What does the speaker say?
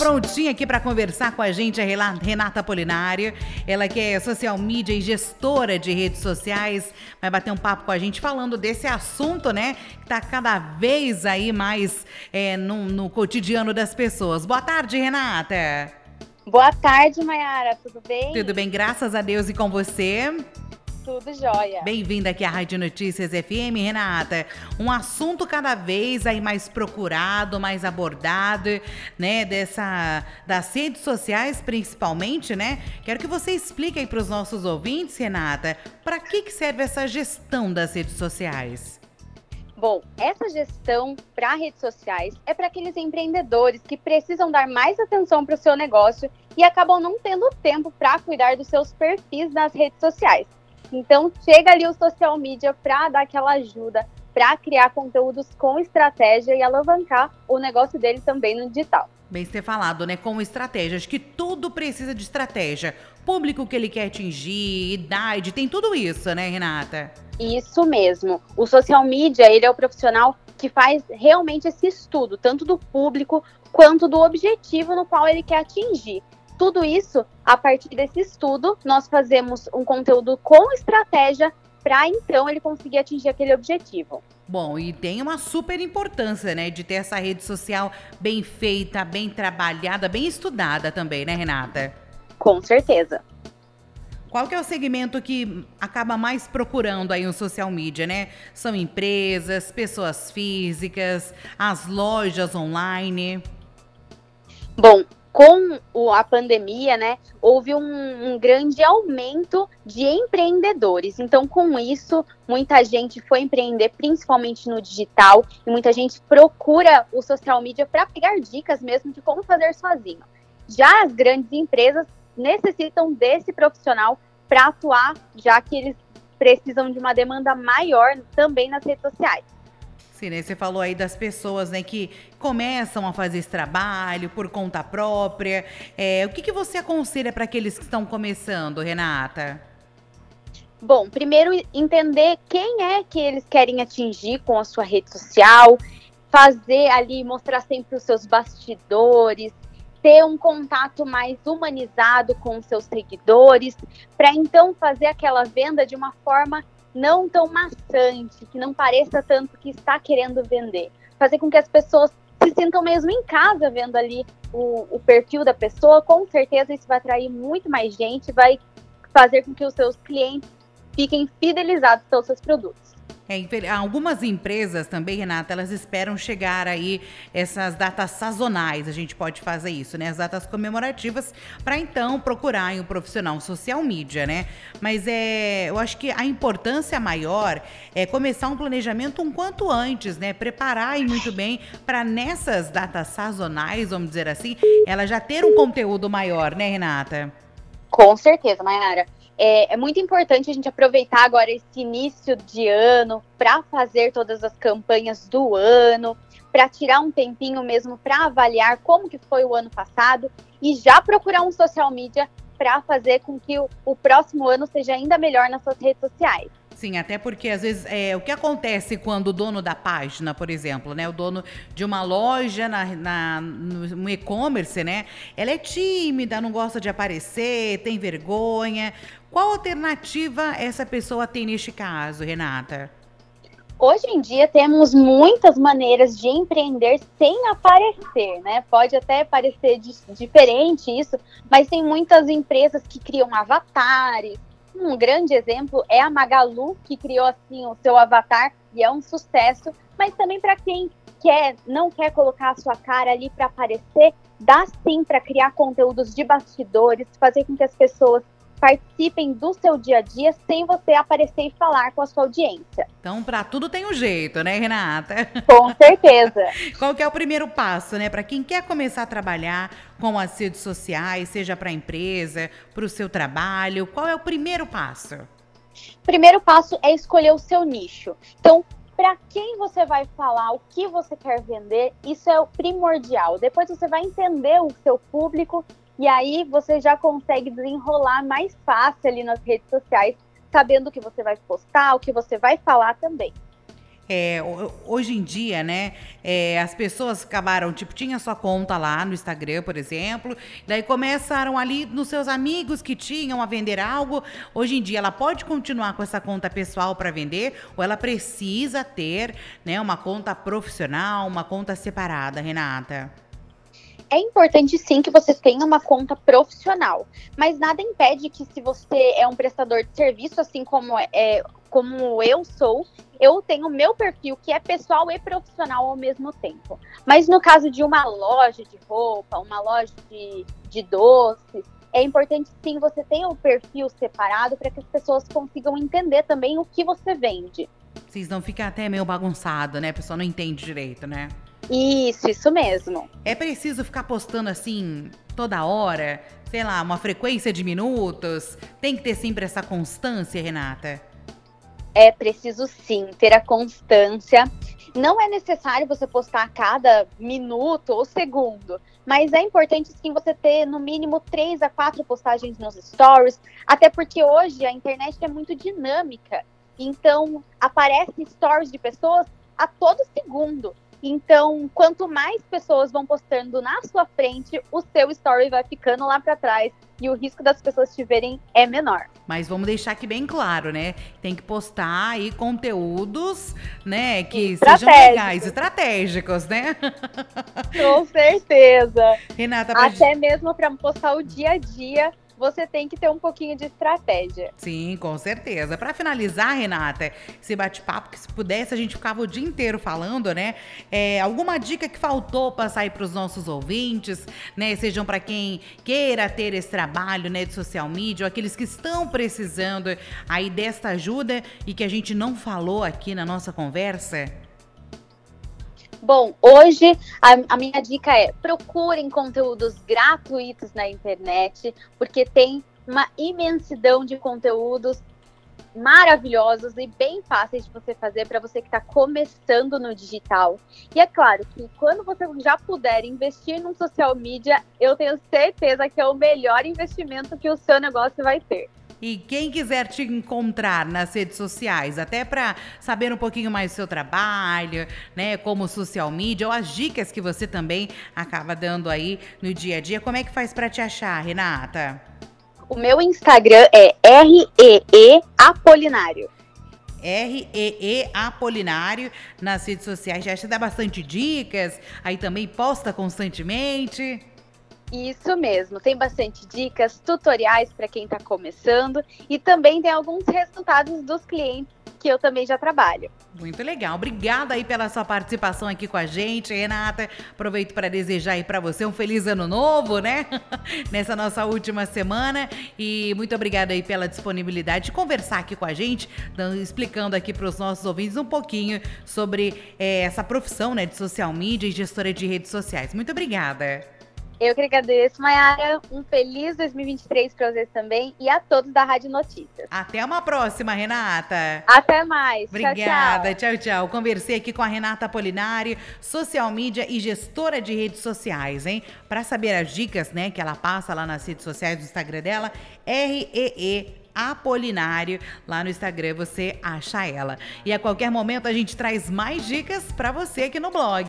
Prontinha aqui para conversar com a gente a Renata Polinário, ela que é social media e gestora de redes sociais, vai bater um papo com a gente falando desse assunto, né, que tá cada vez aí mais é, no, no cotidiano das pessoas. Boa tarde, Renata. Boa tarde, Mayara, tudo bem? Tudo bem, graças a Deus e com você? Tudo jóia. Bem-vinda aqui à Rádio Notícias FM, Renata. Um assunto cada vez aí mais procurado, mais abordado, né, dessa das redes sociais principalmente, né? Quero que você explique aí para os nossos ouvintes, Renata, para que que serve essa gestão das redes sociais? Bom, essa gestão para redes sociais é para aqueles empreendedores que precisam dar mais atenção para o seu negócio e acabam não tendo tempo para cuidar dos seus perfis nas redes sociais. Então, chega ali o social media para dar aquela ajuda, para criar conteúdos com estratégia e alavancar o negócio dele também no digital. Bem ser falado, né? Com estratégia. Acho que tudo precisa de estratégia. Público que ele quer atingir, idade, tem tudo isso, né, Renata? Isso mesmo. O social media, ele é o profissional que faz realmente esse estudo, tanto do público quanto do objetivo no qual ele quer atingir. Tudo isso, a partir desse estudo, nós fazemos um conteúdo com estratégia para então ele conseguir atingir aquele objetivo. Bom, e tem uma super importância, né, de ter essa rede social bem feita, bem trabalhada, bem estudada também, né, Renata? Com certeza. Qual que é o segmento que acaba mais procurando aí o social media, né? São empresas, pessoas físicas, as lojas online? Bom, com a pandemia, né, houve um, um, grande aumento de empreendedores. Então, com isso, muita gente foi empreender, principalmente no digital, e muita gente procura o social media para pegar dicas mesmo de como fazer sozinho. Já as grandes empresas necessitam desse profissional para atuar, já que eles precisam de uma demanda maior também nas redes sociais. Sim, né? Você falou aí das pessoas né, que começam a fazer esse trabalho por conta própria. É, o que, que você aconselha para aqueles que estão começando, Renata? Bom, primeiro entender quem é que eles querem atingir com a sua rede social, fazer ali, mostrar sempre os seus bastidores, ter um contato mais humanizado com os seus seguidores, para então fazer aquela venda de uma forma não tão maçante, que não pareça tanto que está querendo vender. Fazer com que as pessoas se sintam mesmo em casa vendo ali o, o perfil da pessoa, com certeza isso vai atrair muito mais gente, vai fazer com que os seus clientes fiquem fidelizados pelos seus produtos. É, algumas empresas também, Renata, elas esperam chegar aí essas datas sazonais, a gente pode fazer isso, né? As datas comemorativas, para então procurar um profissional social media, né? Mas é, eu acho que a importância maior é começar um planejamento um quanto antes, né? Preparar muito bem para nessas datas sazonais, vamos dizer assim, ela já ter um conteúdo maior, né, Renata? Com certeza, Mayara. É, é, muito importante a gente aproveitar agora esse início de ano para fazer todas as campanhas do ano, para tirar um tempinho mesmo para avaliar como que foi o ano passado e já procurar um social media para fazer com que o, o próximo ano seja ainda melhor nas suas redes sociais. Sim, até porque às vezes é, o que acontece quando o dono da página, por exemplo, né, o dono de uma loja na, na no e-commerce, né, ela é tímida, não gosta de aparecer, tem vergonha. Qual alternativa essa pessoa tem neste caso, Renata? Hoje em dia temos muitas maneiras de empreender sem aparecer, né? Pode até parecer diferente isso, mas tem muitas empresas que criam avatares, um grande exemplo é a Magalu, que criou assim o seu avatar e é um sucesso, mas também para quem quer, não quer colocar a sua cara ali para aparecer, dá sim para criar conteúdos de bastidores, fazer com que as pessoas participem do seu dia a dia sem você aparecer e falar com a sua audiência. Então, para tudo tem um jeito, né, Renata? Com certeza. Qual que é o primeiro passo, né, para quem quer começar a trabalhar com as redes sociais, seja para a empresa, para o seu trabalho? Qual é o primeiro passo? Primeiro passo é escolher o seu nicho. Então, para quem você vai falar, o que você quer vender, isso é o primordial. Depois você vai entender o seu público e aí você já consegue desenrolar mais fácil ali nas redes sociais, sabendo o que você vai postar, o que você vai falar também. É, hoje em dia, né, é, as pessoas acabaram, tipo, tinha sua conta lá no Instagram, por exemplo, daí começaram ali nos seus amigos que tinham a vender algo. Hoje em dia, ela pode continuar com essa conta pessoal para vender ou ela precisa ter, né, uma conta profissional, uma conta separada, Renata? É importante sim que você tenha uma conta profissional, mas nada impede que se você é um prestador de serviço, assim como é, como eu sou, eu tenho meu perfil que é pessoal e profissional ao mesmo tempo. Mas no caso de uma loja de roupa, uma loja de, de doces, é importante sim você ter o um perfil separado para que as pessoas consigam entender também o que você vende. Vocês não ficam até meio bagunçado, né? A pessoa não entende direito, né? Isso, isso mesmo. É preciso ficar postando assim toda hora? Sei lá, uma frequência de minutos? Tem que ter sempre essa constância, Renata? É preciso sim ter a constância. Não é necessário você postar a cada minuto ou segundo, mas é importante sim você ter no mínimo três a quatro postagens nos stories, até porque hoje a internet é muito dinâmica. Então, aparece stories de pessoas a todo segundo. Então, quanto mais pessoas vão postando na sua frente, o seu story vai ficando lá para trás e o risco das pessoas te verem é menor. Mas vamos deixar aqui bem claro, né? Tem que postar aí conteúdos, né, que sejam legais, estratégicos, né? Com certeza. Renata, pra... até mesmo para postar o dia a dia você tem que ter um pouquinho de estratégia. Sim, com certeza. Para finalizar, Renata, esse bate-papo, que se pudesse a gente ficava o dia inteiro falando, né? É, alguma dica que faltou passar aí para os nossos ouvintes, né? Sejam para quem queira ter esse trabalho, né, de social media, ou aqueles que estão precisando aí desta ajuda e que a gente não falou aqui na nossa conversa? Bom, hoje a, a, minha dica é procurem conteúdos gratuitos na internet, porque tem uma imensidão de conteúdos maravilhosos e bem fáceis de você fazer para você que está começando no digital. E é claro que quando você já puder investir num social media, eu tenho certeza que é o melhor investimento que o seu negócio vai ter. E quem quiser te encontrar nas redes sociais, até para saber um pouquinho mais do seu trabalho, né, como social media, ou as dicas que você também acaba dando aí no dia a dia, como é que faz para te achar, Renata? O meu Instagram é REE Apolinário. R-E-E Apolinário nas redes sociais. Já te dá bastante dicas, aí também posta constantemente. Isso mesmo, tem bastante dicas, tutoriais para quem está começando e também tem alguns resultados dos clientes que eu também já trabalho. Muito legal. Obrigada aí pela sua participação aqui com a gente, Renata. Aproveito para desejar aí para você um feliz ano novo, né? Nessa nossa última semana e muito obrigada aí pela disponibilidade de conversar aqui com a gente, explicando aqui para os nossos ouvintes um pouquinho sobre é, essa profissão, né, de social media e gestora de redes sociais. Muito obrigada. Eu que agradeço, Mayara. Um feliz 2023 para vocês também e a todos da Rádio Notícias. Até uma próxima, Renata. Até mais. Obrigada. Tchau, tchau. tchau. Conversei aqui com a Renata Apolinari, social media e gestora de redes sociais, hein? Para saber as dicas, né, que ela passa lá nas redes sociais do Instagram dela, REE Apolinário. Lá no Instagram você acha ela. E a qualquer momento a gente traz mais dicas para você aqui no blog.